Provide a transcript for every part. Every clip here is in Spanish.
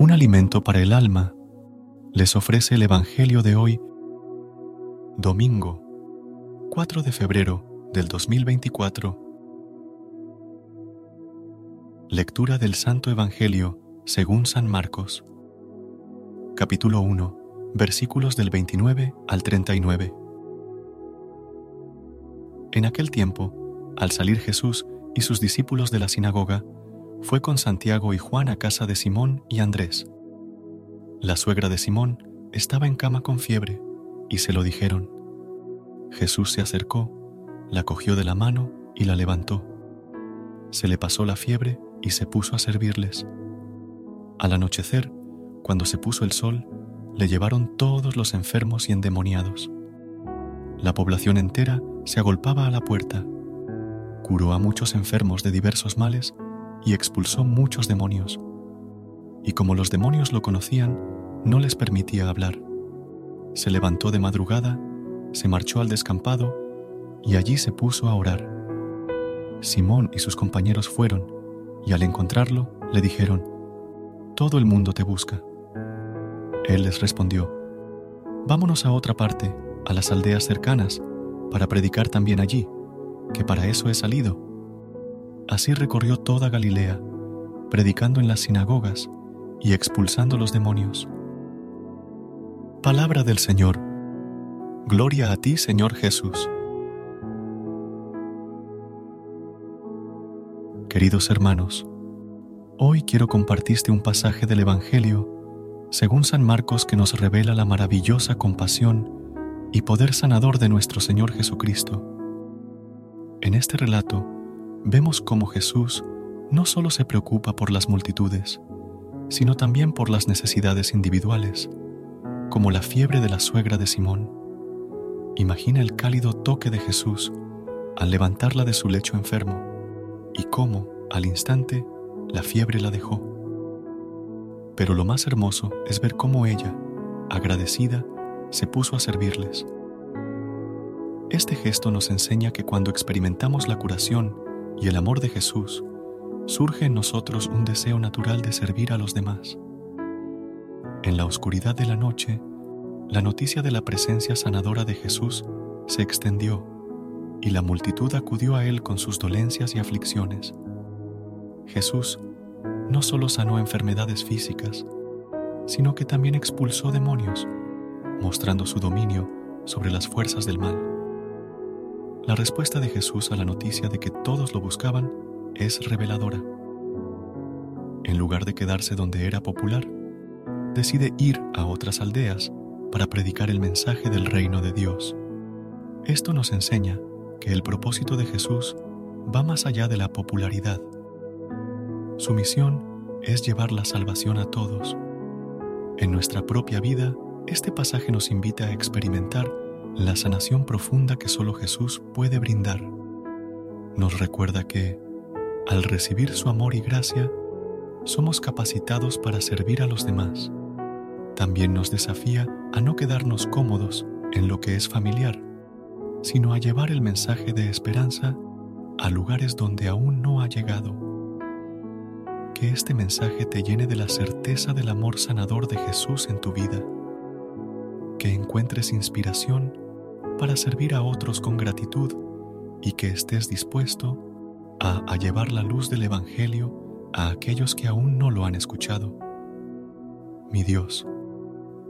Un alimento para el alma les ofrece el Evangelio de hoy, domingo 4 de febrero del 2024. Lectura del Santo Evangelio según San Marcos, capítulo 1, versículos del 29 al 39. En aquel tiempo, al salir Jesús y sus discípulos de la sinagoga, fue con Santiago y Juan a casa de Simón y Andrés. La suegra de Simón estaba en cama con fiebre y se lo dijeron. Jesús se acercó, la cogió de la mano y la levantó. Se le pasó la fiebre y se puso a servirles. Al anochecer, cuando se puso el sol, le llevaron todos los enfermos y endemoniados. La población entera se agolpaba a la puerta. Curó a muchos enfermos de diversos males y expulsó muchos demonios. Y como los demonios lo conocían, no les permitía hablar. Se levantó de madrugada, se marchó al descampado y allí se puso a orar. Simón y sus compañeros fueron y al encontrarlo le dijeron, Todo el mundo te busca. Él les respondió, Vámonos a otra parte, a las aldeas cercanas, para predicar también allí, que para eso he salido. Así recorrió toda Galilea, predicando en las sinagogas y expulsando los demonios. Palabra del Señor. Gloria a ti, Señor Jesús. Queridos hermanos, hoy quiero compartirte un pasaje del Evangelio según San Marcos que nos revela la maravillosa compasión y poder sanador de nuestro Señor Jesucristo. En este relato vemos cómo Jesús no solo se preocupa por las multitudes, sino también por las necesidades individuales, como la fiebre de la suegra de Simón. Imagina el cálido toque de Jesús al levantarla de su lecho enfermo y cómo, al instante, la fiebre la dejó. Pero lo más hermoso es ver cómo ella, agradecida, se puso a servirles. Este gesto nos enseña que cuando experimentamos la curación y el amor de Jesús, surge en nosotros un deseo natural de servir a los demás. En la oscuridad de la noche, la noticia de la presencia sanadora de Jesús se extendió y la multitud acudió a Él con sus dolencias y aflicciones. Jesús no solo sanó enfermedades físicas, sino que también expulsó demonios, mostrando su dominio sobre las fuerzas del mal. La respuesta de Jesús a la noticia de que todos lo buscaban es reveladora. En lugar de quedarse donde era popular, decide ir a otras aldeas para predicar el mensaje del reino de Dios. Esto nos enseña que el propósito de Jesús va más allá de la popularidad. Su misión es llevar la salvación a todos. En nuestra propia vida, este pasaje nos invita a experimentar la sanación profunda que solo Jesús puede brindar. Nos recuerda que, al recibir su amor y gracia, somos capacitados para servir a los demás. También nos desafía a no quedarnos cómodos en lo que es familiar, sino a llevar el mensaje de esperanza a lugares donde aún no ha llegado. Que este mensaje te llene de la certeza del amor sanador de Jesús en tu vida. Que encuentres inspiración para servir a otros con gratitud y que estés dispuesto a, llevar la luz del Evangelio a aquellos que aún no lo han escuchado. Mi Dios,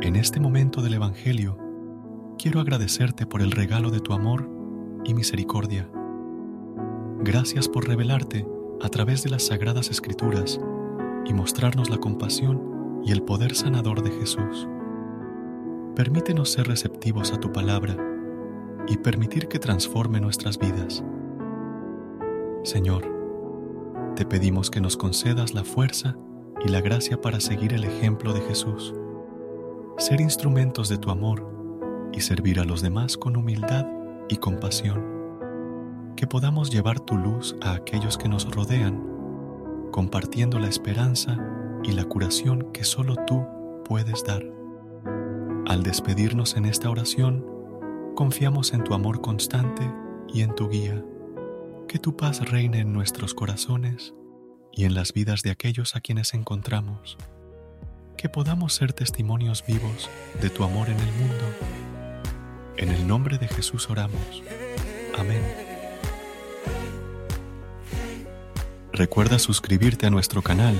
en este momento del Evangelio, quiero agradecerte por el regalo de tu amor y misericordia. Gracias por revelarte a través de las sagradas escrituras y mostrarnos la compasión y el poder sanador de Jesús. Permítenos ser receptivos a tu palabra y permitir que transforme nuestras vidas. Señor, te pedimos que nos concedas la fuerza y la gracia para seguir el ejemplo de Jesús, ser instrumentos de tu amor y servir a los demás con humildad y compasión. Que podamos llevar tu luz a aquellos que nos rodean, compartiendo la esperanza y la curación que solo tú puedes dar. Al despedirnos en esta oración, confiamos en tu amor constante y en tu guía. Que tu paz reine en nuestros corazones y en las vidas de aquellos a quienes encontramos. Que podamos ser testimonios vivos de tu amor en el mundo. En el nombre de Jesús oramos. Amén. Recuerda suscribirte a nuestro canal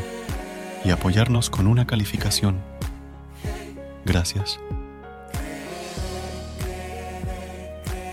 y apoyarnos con una calificación. Gracias.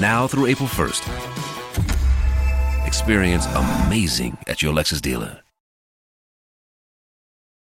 now through April 1st. Experience amazing at your Lexus dealer.